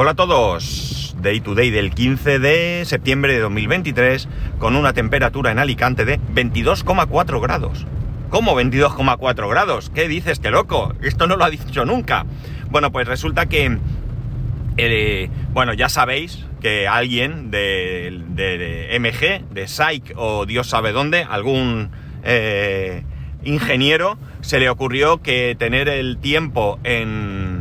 Hola a todos, Day to Day del 15 de septiembre de 2023 con una temperatura en Alicante de 22,4 grados. ¿Cómo 22,4 grados? ¿Qué dices, este loco? Esto no lo ha dicho nunca. Bueno, pues resulta que, eh, bueno, ya sabéis que alguien de, de, MG, de Psych o Dios sabe dónde, algún eh, ingeniero, se le ocurrió que tener el tiempo en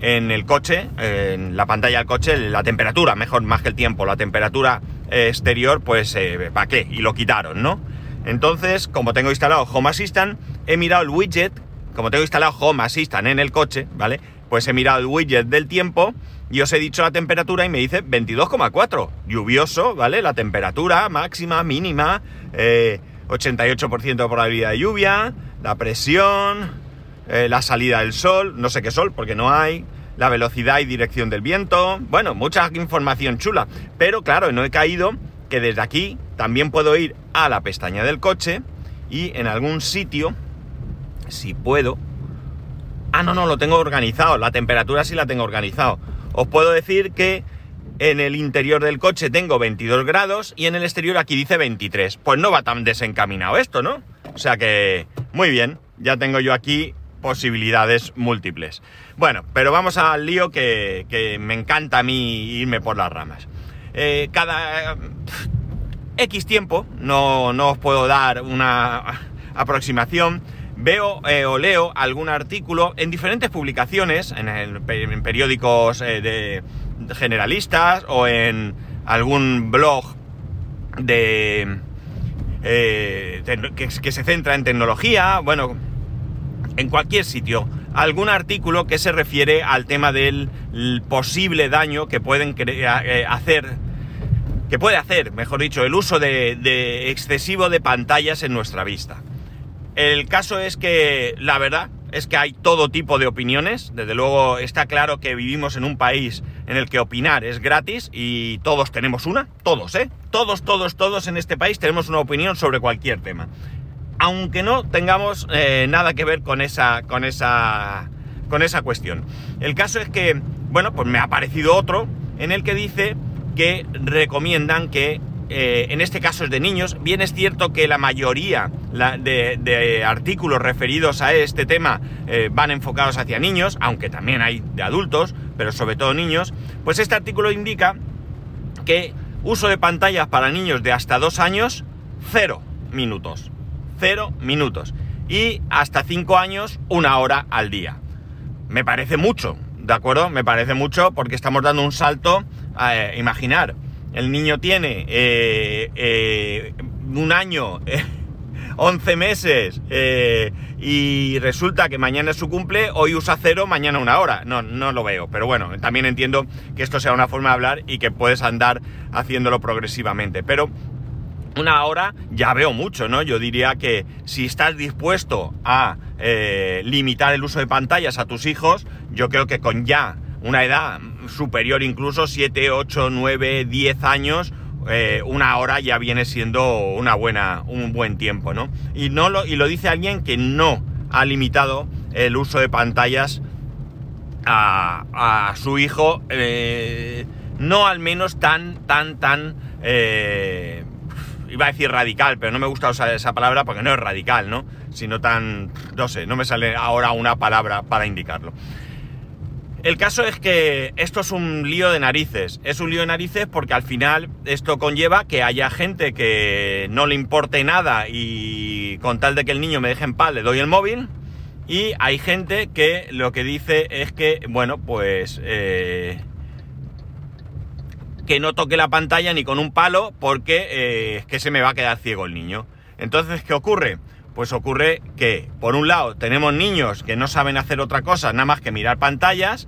en el coche, en la pantalla del coche, la temperatura, mejor más que el tiempo, la temperatura exterior, pues eh, ¿para qué? Y lo quitaron, ¿no? Entonces, como tengo instalado Home Assistant, he mirado el widget, como tengo instalado Home Assistant en el coche, ¿vale? Pues he mirado el widget del tiempo y os he dicho la temperatura y me dice 22,4. Lluvioso, ¿vale? La temperatura máxima, mínima, 88% eh, de probabilidad de lluvia, la presión, eh, la salida del sol, no sé qué sol, porque no hay, la velocidad y dirección del viento, bueno, mucha información chula, pero claro, no he caído que desde aquí también puedo ir a la pestaña del coche y en algún sitio, si puedo, ah, no, no, lo tengo organizado, la temperatura sí la tengo organizado, os puedo decir que en el interior del coche tengo 22 grados y en el exterior aquí dice 23. Pues no va tan desencaminado esto, ¿no? O sea que, muy bien, ya tengo yo aquí posibilidades múltiples. Bueno, pero vamos al lío que, me encanta a mí irme por las ramas. Eh, cada X tiempo, no, os puedo dar una aproximación, veo eh, o leo algún artículo en diferentes publicaciones, en, periódicos eh, de, generalistas o en algún blog de... que se centra en tecnología, bueno, en cualquier sitio algún artículo que se refiere al tema del posible daño que pueden eh, hacer, que puede hacer, mejor dicho, el uso de, excesivo de pantallas en nuestra vista. El caso es que la verdad es que hay todo tipo de opiniones. Desde luego está claro que vivimos en un país en el que opinar es gratis y todos tenemos una, todos, ¿eh? Todos, todos, todos en este país tenemos una opinión sobre cualquier tema aunque no tengamos eh, nada que ver con esa, con, esa, con esa cuestión. El caso es que, bueno, pues me ha aparecido otro en el que dice que recomiendan que, eh, en este caso es de niños, bien es cierto que la mayoría de, artículos referidos a este tema eh, van enfocados hacia niños, aunque también hay de adultos, pero sobre todo niños, pues este artículo indica que uso de pantallas para niños de hasta dos años, cero minutos. 0 minutos. Y hasta 5 años, una hora al día. Me parece mucho, ¿de acuerdo? Me parece mucho porque estamos dando un salto a eh, imaginar. El niño tiene eh, eh, un año, 11 meses, y resulta que mañana es su cumple, hoy usa cero, mañana una hora. No, no lo veo, pero bueno, también entiendo que esto sea una forma de hablar y que puedes andar haciéndolo progresivamente. Pero una hora ya veo mucho, ¿no? Yo diría que si estás dispuesto a eh, limitar el uso de pantallas a tus hijos, yo creo que con ya una edad superior incluso 7, 8, 9, 10 años, eh, una hora ya viene siendo una buena, un buen tiempo, ¿no? Y, no lo, y lo dice alguien que no ha limitado el uso de pantallas a, su hijo, eh, no al menos tan, tan, tan iba a decir radical, pero no me gusta usar esa palabra porque no es radical, ¿no? Sino tan, no sé, no me sale ahora una palabra para indicarlo. El caso es que esto es un lío de narices. Es un lío de narices porque al final esto conlleva que haya gente que no le importe nada y con tal de que el niño me deje en paz le doy el móvil. Y hay gente que lo que dice es que, bueno, pues eh, que no toque la pantalla ni con un palo porque eh, es que se me va a quedar ciego el niño. Entonces, ¿qué ocurre? Pues ocurre que, por un lado, tenemos niños que no saben hacer otra cosa nada más que mirar pantallas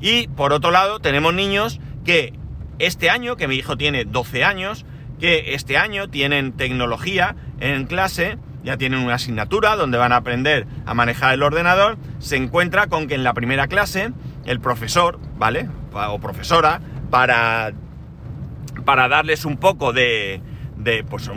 y, por otro lado, tenemos niños que este año, que mi hijo tiene 12 años, que este año tienen tecnología en clase, ya tienen una asignatura donde van a aprender a manejar el ordenador, se encuentra con que en la primera clase el profesor, ¿vale? O profesora, para, para darles un poco de, de pues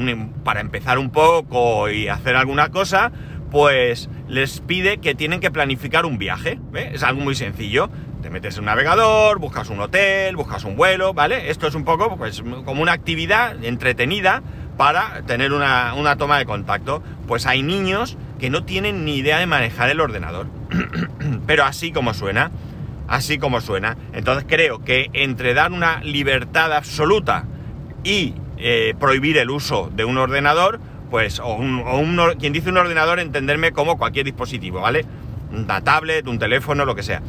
para empezar un poco y hacer alguna cosa, pues les pide que tienen que planificar un viaje. Es algo muy sencillo. te metes en un navegador, buscas un hotel, buscas un vuelo, ¿vale? Esto es un poco pues, como una actividad entretenida para tener una, una toma de contacto. Pues hay niños que no tienen ni idea de manejar el ordenador. Pero así como suena, así como suena. Entonces creo que entre dar una libertad absoluta y eh, prohibir el uso de un ordenador, pues, o, quien dice un ordenador, entenderme como cualquier dispositivo, ¿vale? Una tablet, un teléfono, lo que sea.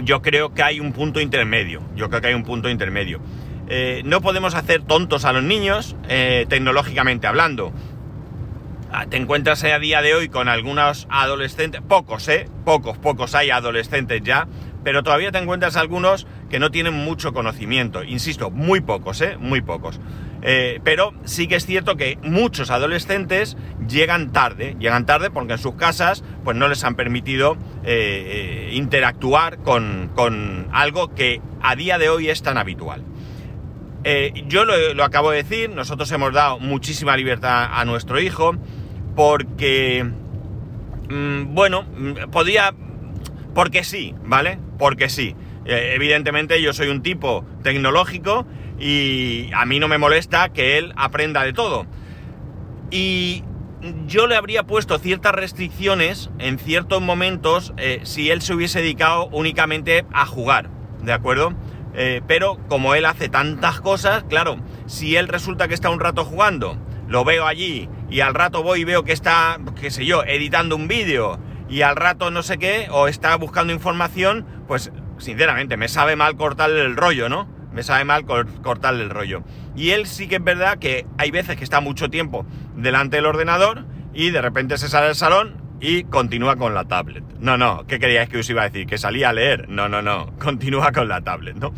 Yo creo que hay un punto intermedio. Yo creo que hay un punto intermedio. Eh, no podemos hacer tontos a los niños, eh, tecnológicamente hablando. Ah, te encuentras a día de hoy con algunos adolescentes, pocos, ¿eh? Pocos, pocos hay adolescentes ya, pero todavía te encuentras algunos que no tienen mucho conocimiento. Insisto, muy pocos, ¿eh? Muy pocos. Eh, pero sí que es cierto que muchos adolescentes llegan tarde, llegan tarde porque en sus casas pues no les han permitido eh, interactuar con, con, algo que a día de hoy es tan habitual. yo lo, lo, acabo de decir, nosotros hemos dado muchísima libertad a nuestro hijo porque, mm, bueno, mm, podría, porque sí, ¿vale? Porque sí. Eh, evidentemente yo soy un tipo tecnológico y a mí no me molesta que él aprenda de todo. Y yo le habría puesto ciertas restricciones en ciertos momentos eh, si él se hubiese dedicado únicamente a jugar, ¿de acuerdo? Eh, pero como él hace tantas cosas, claro, si él resulta que está un rato jugando, lo veo allí y al rato voy y veo que está, qué sé yo, editando un vídeo y al rato no sé qué, o está buscando información, pues sinceramente me sabe mal cortarle el rollo, ¿no? Me sabe mal cortarle el rollo. Y él sí que es verdad que hay veces que está mucho tiempo delante del ordenador y de repente se sale del salón y continúa con la tablet. No, no, ¿qué queríais que os iba a decir? ¿Que salía a leer? No, no, no, continúa con la tablet, ¿no?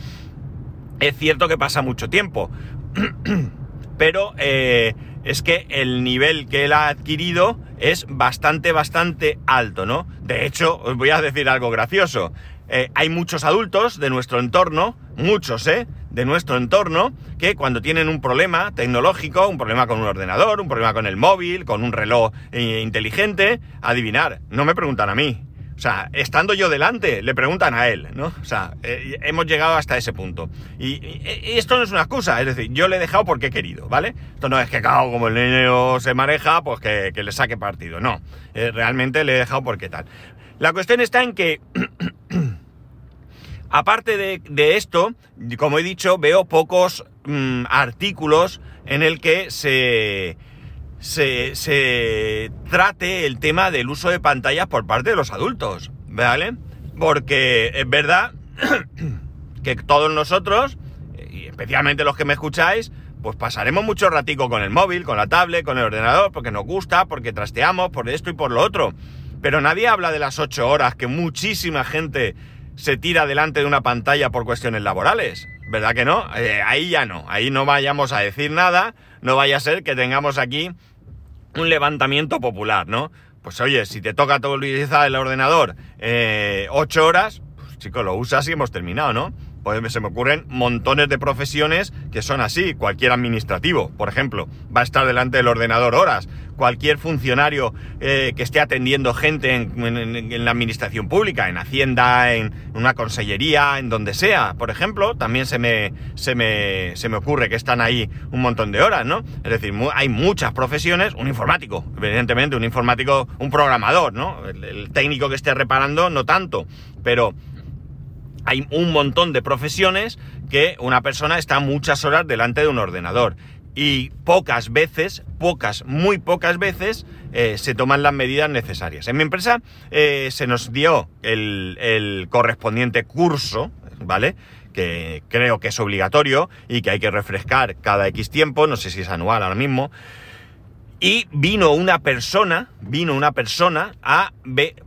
Es cierto que pasa mucho tiempo, pero eh, es que el nivel que él ha adquirido es bastante, bastante alto, ¿no? De hecho, os voy a decir algo gracioso. Eh, hay muchos adultos de nuestro entorno, muchos, ¿eh? De nuestro entorno, que cuando tienen un problema tecnológico, un problema con un ordenador, un problema con el móvil, con un reloj eh, inteligente, adivinar, no me preguntan a mí, o sea, estando yo delante, le preguntan a él, ¿no? O sea, eh, hemos llegado hasta ese punto. Y, esto no es una excusa, es decir, yo le he dejado porque he querido, ¿vale? Esto no es que, claro, como el niño se maneja, pues que, le saque partido, no. Realmente le he dejado porque tal. La cuestión está en que, aparte de, esto, como he dicho, veo pocos mm, artículos en el que se se, trate el tema del uso de pantallas por parte de los adultos, ¿vale? Porque es verdad que todos nosotros, y especialmente los que me escucháis, pues pasaremos mucho ratico con el móvil, con la tablet, con el ordenador, porque nos gusta, porque trasteamos, por esto y por lo otro. Pero nadie habla de las ocho horas que muchísima gente se tira delante de una pantalla por cuestiones laborales. ¿Verdad que no? Eh, ahí ya no. Ahí no vayamos a decir nada. No vaya a ser que tengamos aquí un levantamiento popular, ¿no? Pues oye, si te toca utilizar el ordenador eh, ocho horas, pues chico, lo usas y hemos terminado, ¿no? Pues se me ocurren montones de profesiones que son así. Cualquier administrativo, por ejemplo, va a estar delante del ordenador horas. Cualquier funcionario eh, que esté atendiendo gente en, la administración pública, en Hacienda, en una consellería, en donde sea, por ejemplo, también se me, se me, se me ocurre que están ahí un montón de horas, ¿no? Es decir, hay muchas profesiones, un informático, evidentemente, un informático, un programador, ¿no? el técnico que esté reparando, no tanto, pero hay un montón de profesiones que una persona está muchas horas delante de un ordenador y pocas veces, pocas, muy pocas veces, eh, se toman las medidas necesarias. En mi empresa eh, se nos dio el, correspondiente curso, ¿vale? Que creo que es obligatorio y que hay que refrescar cada X tiempo, no sé si es anual ahora mismo. Y vino una persona, vino una persona a,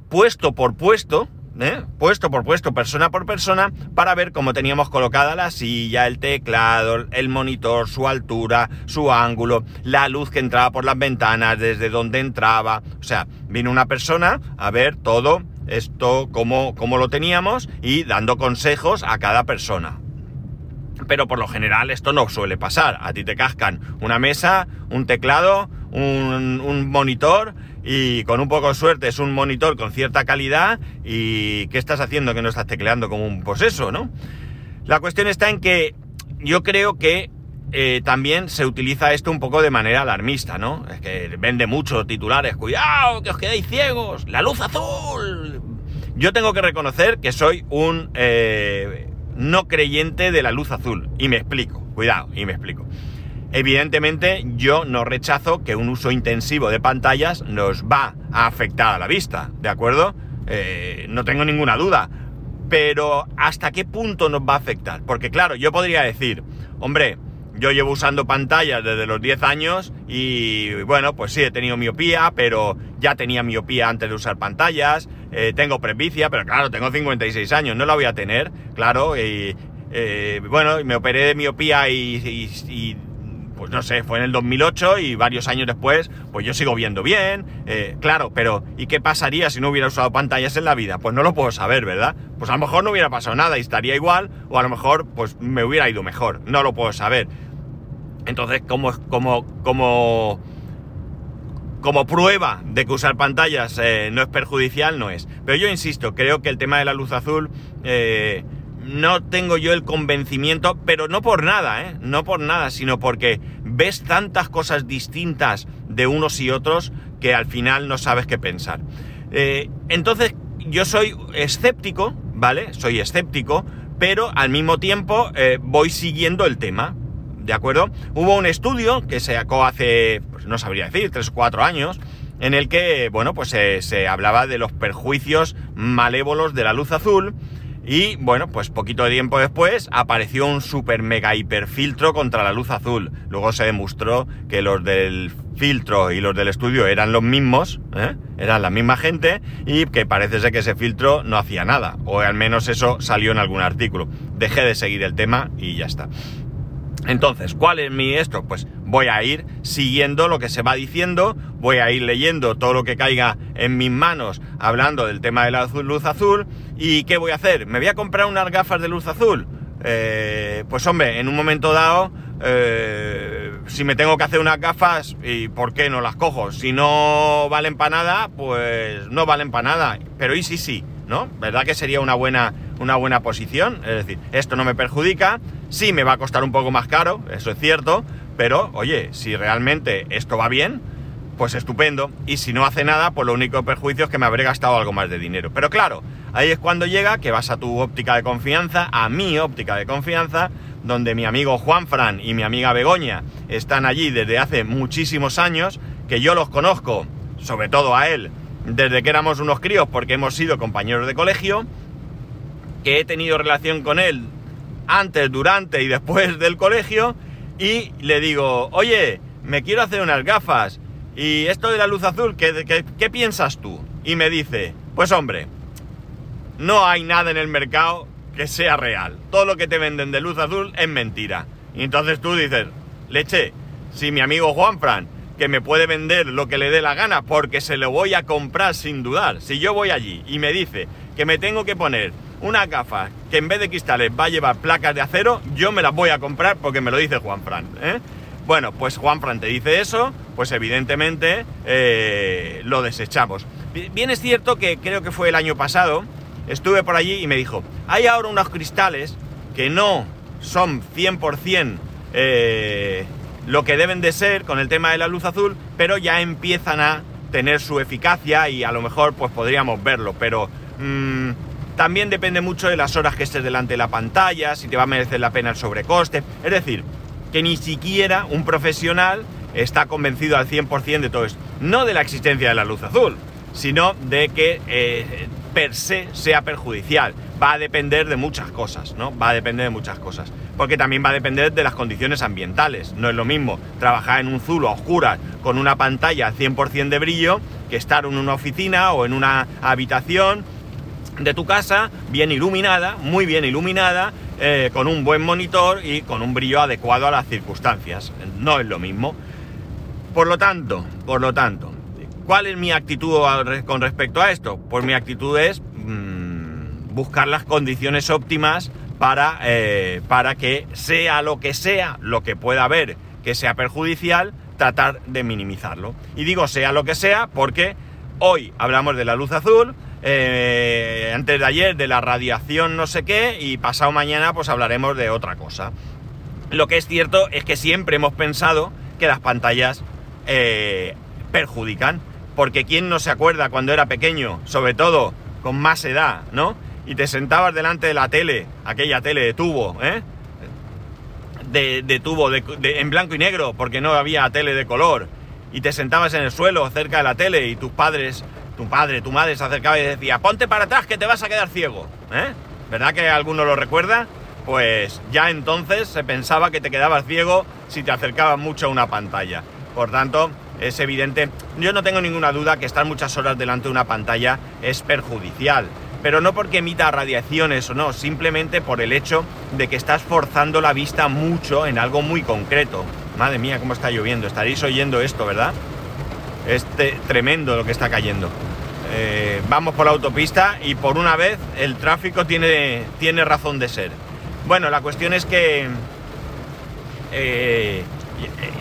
puesto por puesto, ¿eh? puesto por puesto, persona por persona, para ver cómo teníamos colocada la silla, el teclado, el monitor, su altura, su ángulo, la luz que entraba por las ventanas, desde dónde entraba. O sea, vino una persona a ver todo esto, cómo, cómo lo teníamos y dando consejos a cada persona. Pero por lo general esto no suele pasar. A ti te cascan una mesa, un teclado, un, un monitor y con un poco de suerte es un monitor con cierta calidad y ¿qué estás haciendo que no estás tecleando como un poseso, no? La cuestión está en que yo creo que eh, también se utiliza esto un poco de manera alarmista, ¿no? Es que vende mucho titulares, cuidado, que os quedéis ciegos, la luz azul. Yo tengo que reconocer que soy un eh, no creyente de la luz azul, y me explico, cuidado, y me explico. Evidentemente yo no rechazo que un uso intensivo de pantallas nos va a afectar a la vista, ¿de acuerdo? Eh, no tengo ninguna duda. Pero ¿hasta qué punto nos va a afectar? Porque claro, yo podría decir, hombre, yo llevo usando pantallas desde los 10 años y bueno, pues sí, he tenido miopía, pero ya tenía miopía antes de usar pantallas, eh, tengo presbicia, pero claro, tengo 56 años, no la voy a tener, claro, y eh, bueno, me operé de miopía y, pues no sé, fue en el 2008 y varios años después, pues yo sigo viendo bien, eh, claro, pero ¿y qué pasaría si no hubiera usado pantallas en la vida? Pues no lo puedo saber, ¿verdad? Pues a lo mejor no hubiera pasado nada y estaría igual, o a lo mejor pues me hubiera ido mejor, no lo puedo saber. Entonces, como, como, como, como prueba de que usar pantallas eh, no es perjudicial, no es. Pero yo insisto, creo que el tema de la luz azul eh, no tengo yo el convencimiento, pero no por nada, ¿eh? No por nada, sino porque ves tantas cosas distintas de unos y otros que al final no sabes qué pensar. Eh, entonces, yo soy escéptico, ¿vale? Soy escéptico, pero al mismo tiempo voy siguiendo el tema. ¿de acuerdo? Hubo un estudio que se sacó hace, pues no sabría decir, tres o cuatro años, en el que, bueno, pues se, hablaba de los perjuicios malévolos de la luz azul. Y bueno, pues poquito tiempo después apareció un super mega hiper filtro contra la luz azul. Luego se demostró que los del filtro y los del estudio eran los mismos, ¿eh? eran la misma gente, y que parece ser que ese filtro no hacía nada. O al menos eso salió en algún artículo. Dejé de seguir el tema y ya está. Entonces, ¿cuál es mi esto? Pues voy a ir siguiendo lo que se va diciendo, voy a ir leyendo todo lo que caiga en mis manos hablando del tema de la luz azul. ¿Y qué voy a hacer? ¿Me voy a comprar unas gafas de luz azul? Eh, pues hombre, en un momento dado, eh, si me tengo que hacer unas gafas, ¿y por qué no las cojo? Si no valen para nada, pues no valen para nada. Pero y sí, sí, ¿Verdad que sería una buena, una buena posición? Es decir, esto no me perjudica, Sí, me va a costar un poco más caro, eso es cierto, pero oye, si realmente esto va bien, pues estupendo. Y si no hace nada, pues lo único perjuicio es que me habré gastado algo más de dinero. Pero claro, ahí es cuando llega que vas a tu óptica de confianza, a mi óptica de confianza, donde mi amigo Juan Fran y mi amiga Begoña están allí desde hace muchísimos años, que yo los conozco, sobre todo a él, desde que éramos unos críos porque hemos sido compañeros de colegio, que he tenido relación con él antes, durante y después del colegio y le digo, oye, me quiero hacer unas gafas y esto de la luz azul, ¿qué, piensas tú? Y me dice, pues hombre, no hay nada en el mercado que sea real. Todo lo que te venden de luz azul es mentira. Y entonces tú dices, leche, si mi amigo Juan Fran, que me puede vender lo que le dé la gana porque se lo voy a comprar sin dudar, si yo voy allí y me dice que me tengo que poner una gafa que en vez de cristales va a llevar placas de acero, yo me las voy a comprar porque me lo dice Juan Fran. ¿eh? Bueno, pues Juan Fran te dice eso, pues evidentemente eh, lo desechamos. Bien es cierto que creo que fue el año pasado, estuve por allí y me dijo, hay ahora unos cristales que no son 100% eh, lo que deben de ser con el tema de la luz azul, pero ya empiezan a tener su eficacia y a lo mejor pues podríamos verlo, pero... Mm, también depende mucho de las horas que estés delante de la pantalla, si te va a merecer la pena el sobrecoste. Es decir, que ni siquiera un profesional está convencido al 100% de todo esto. No de la existencia de la luz azul, sino de que eh, per se sea perjudicial. Va a depender de muchas cosas, ¿no? Va a depender de muchas cosas. Porque también va a depender de las condiciones ambientales. No es lo mismo trabajar en un zulo a oscuras con una pantalla al 100% de brillo que estar en una oficina o en una habitación de tu casa, bien iluminada, muy bien iluminada, eh, con un buen monitor y con un brillo adecuado a las circunstancias. No es lo mismo. Por lo tanto, por lo tanto, ¿cuál es mi actitud con respecto a esto? Pues mi actitud es mm, buscar las condiciones óptimas para, eh, para que sea lo que sea, lo que pueda haber que sea perjudicial, tratar de minimizarlo. Y digo sea lo que sea porque hoy hablamos de la luz azul, eh, antes de ayer de la radiación no sé qué y pasado mañana pues hablaremos de otra cosa. Lo que es cierto es que siempre hemos pensado que las pantallas eh, perjudican, porque ¿quién no se acuerda cuando era pequeño, sobre todo con más edad, ¿no? Y te sentabas delante de la tele, aquella tele de tubo, ¿eh? De, tubo de, en blanco y negro, porque no había tele de color, y te sentabas en el suelo cerca de la tele y tus padres, tu padre, tu madre se acercaba y decía, ponte para atrás que te vas a quedar ciego, ¿eh? ¿Verdad que alguno lo recuerda? Pues ya entonces se pensaba que te quedabas ciego si te acercabas mucho a una pantalla. Por tanto, es evidente, yo no tengo ninguna duda que estar muchas horas delante de una pantalla es perjudicial, pero no porque emita radiaciones o no, simplemente por el hecho de que estás forzando la vista mucho en algo muy concreto. Madre mía, cómo está lloviendo, estaréis oyendo esto, ¿verdad? Es tremendo lo que está cayendo. Eh, vamos por la autopista y por una vez el tráfico tiene, tiene razón de ser. Bueno, la cuestión es que eh,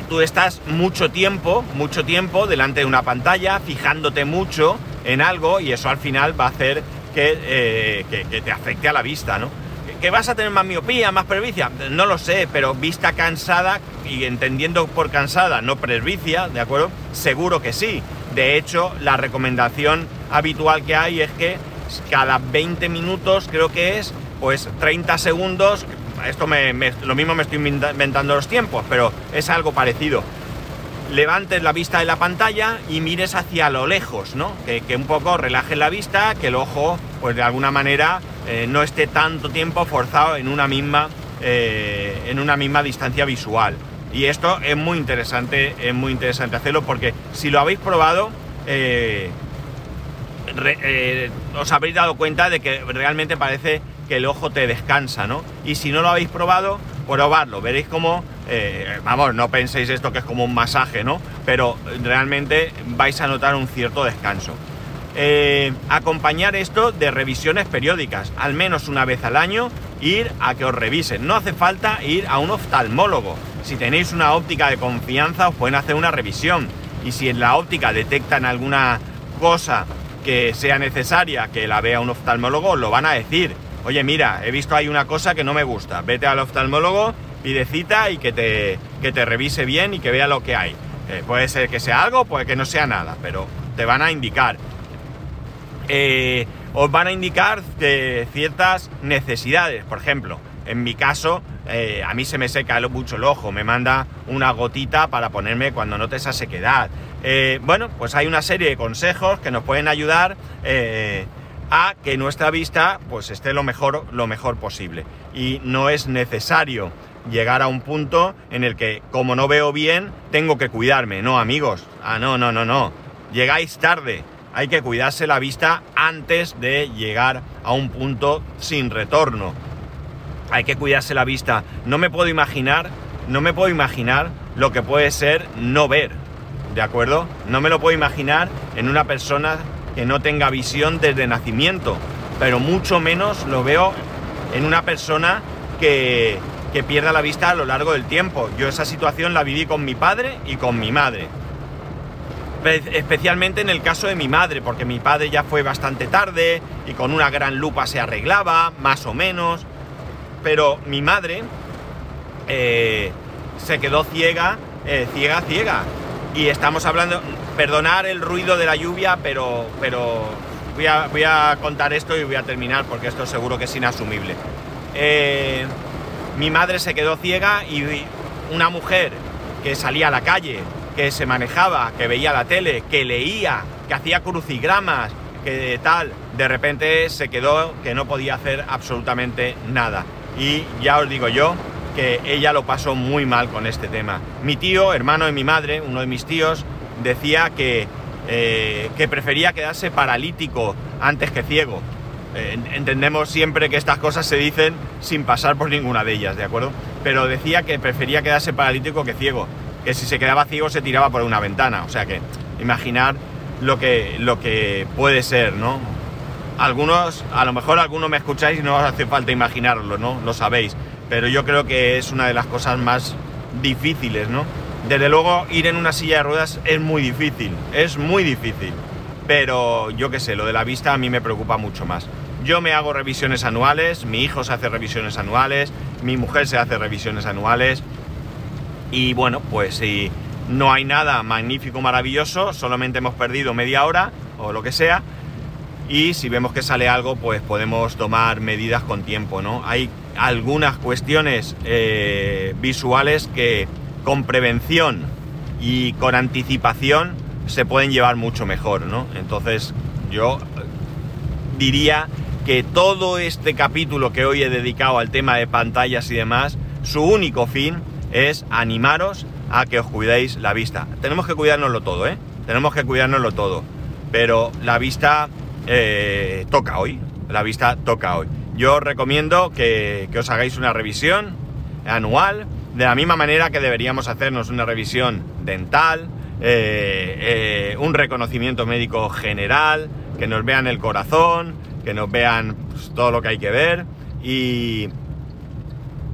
tú estás mucho tiempo, mucho tiempo delante de una pantalla, fijándote mucho en algo y eso al final va a hacer que, eh, te afecte a la vista, ¿no? ¿Que vas a tener más miopía, más presbicia? No lo sé, pero vista cansada y entendiendo por cansada, no presbicia, ¿de acuerdo? Seguro que sí. De hecho, la recomendación habitual que hay es que cada 20 minutos, creo que es, pues 30 segundos, esto me, lo mismo me estoy inventando los tiempos, pero es algo parecido. Levantes la vista de la pantalla y mires hacia lo lejos, ¿no? Que, un poco relajes la vista, que el ojo, pues de alguna manera, eh, no esté tanto tiempo forzado en una misma, eh, en una misma distancia visual. Y esto es muy interesante, es muy interesante hacerlo porque si lo habéis probado, eh, os habréis dado cuenta de que realmente parece que el ojo te descansa, ¿no? Y si no lo habéis probado, probarlo, veréis cómo, eh, vamos, no penséis esto que es como un masaje, ¿no? Pero realmente vais a notar un cierto descanso. Eh, acompañar esto de revisiones periódicas, al menos una vez al año, ir a que os revisen. No hace falta ir a un oftalmólogo. Si tenéis una óptica de confianza, os pueden hacer una revisión. Y si en la óptica detectan alguna cosa que sea necesaria que la vea un oftalmólogo, lo van a decir oye, mira, he visto ahí una cosa que no me gusta, vete al oftalmólogo, pide cita y que te, te revise bien y que vea lo que hay. Eh, puede ser que sea algo, puede que no sea nada, pero te van a indicar. Eh, os van a indicar ciertas necesidades, por ejemplo, en mi caso, eh, a mí se me seca mucho el ojo, me manda una gotita para ponerme cuando note esa sequedad. bueno, pues hay una serie de consejos que nos pueden ayudar a que nuestra vista pues esté lo mejor, lo mejor posible. Y no es necesario llegar a un punto en el que, como no veo bien, tengo que cuidarme. No, amigos. Ah, no, no, no, no. Llegáis tarde. Hay que cuidarse la vista antes de llegar a un punto sin retorno. Hay que cuidarse la vista. No me puedo imaginar, no me puedo imaginar lo que puede ser no ver. ¿De acuerdo? No me lo puedo imaginar en una persona que no tenga visión desde nacimiento, pero mucho menos lo veo en una persona que, que pierda la vista a lo largo del tiempo. Yo esa situación la viví con mi padre y con mi madre. Especialmente en el caso de mi madre, porque mi padre ya fue bastante tarde y con una gran lupa se arreglaba, más o menos. Pero mi madre eh, se quedó ciega, eh, ciega, ciega. Y estamos hablando, perdonar el ruido de la lluvia, pero, pero voy, a, contar esto y voy a terminar porque esto seguro que es inasumible. Eh, mi madre se quedó ciega y una mujer que salía a la calle, que se manejaba, que veía la tele, que leía, que hacía crucigramas, que tal, de repente se quedó que no podía hacer absolutamente nada. Y ya os digo yo que ella lo pasó muy mal con este tema. Mi tío, hermano de mi madre, uno de mis tíos, decía que, eh, que prefería quedarse paralítico antes que ciego. Eh, entendemos siempre que estas cosas se dicen sin pasar por ninguna de ellas, ¿de acuerdo? Pero decía que prefería quedarse paralítico que ciego, que si se quedaba ciego se tiraba por una ventana, o sea que imaginar lo que, lo que puede ser, ¿no? Algunos, a lo mejor algunos me escucháis y no os hace falta imaginarlo, ¿no? Lo sabéis, pero yo creo que es una de las cosas más difíciles, ¿no? Desde luego, ir en una silla de ruedas es muy difícil, es muy difícil. Pero yo qué sé, lo de la vista a mí me preocupa mucho más. Yo me hago revisiones anuales, mi hijo se hace revisiones anuales, mi mujer se hace revisiones anuales. Y bueno, pues si no hay nada magnífico, maravilloso, solamente hemos perdido media hora o lo que sea. Y si vemos que sale algo, pues podemos tomar medidas con tiempo, ¿no? Hay algunas cuestiones eh, visuales que con prevención y con anticipación se pueden llevar mucho mejor, ¿no? Entonces yo diría que todo este capítulo que hoy he dedicado al tema de pantallas y demás, su único fin es animaros a que os cuidéis la vista. Tenemos que cuidárnoslo todo, ¿eh? Tenemos que cuidárnoslo todo. Pero la vista eh, toca hoy. La vista toca hoy. Yo os recomiendo que os hagáis una revisión anual, de la misma manera que deberíamos hacernos una revisión dental, eh, eh, un reconocimiento médico general, que nos vean el corazón, que nos vean pues, todo lo que hay que ver. Y,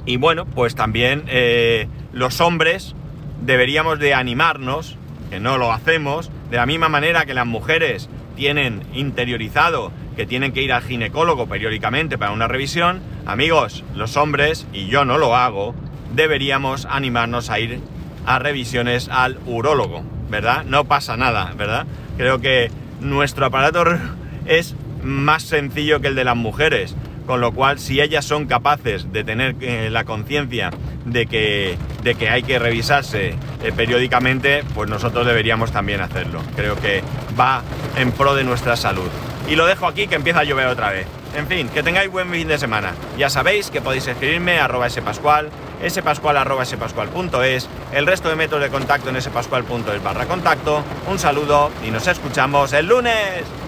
y bueno, pues también eh, los hombres deberíamos de animarnos, que no lo hacemos, de la misma manera que las mujeres tienen interiorizado que tienen que ir al ginecólogo periódicamente para una revisión, amigos, los hombres, y yo no lo hago, deberíamos animarnos a ir a revisiones al urólogo, ¿verdad? No pasa nada, ¿verdad? Creo que nuestro aparato es más sencillo que el de las mujeres, con lo cual si ellas son capaces de tener eh, la conciencia de que, de que hay que revisarse eh, periódicamente, pues nosotros deberíamos también hacerlo. Creo que va en pro de nuestra salud. Y lo dejo aquí que empieza a llover otra vez. En fin, que tengáis buen fin de semana. Ya sabéis que podéis escribirme a arroba spascual el resto de métodos de contacto en spascual.es barra contacto. Un saludo y nos escuchamos el lunes.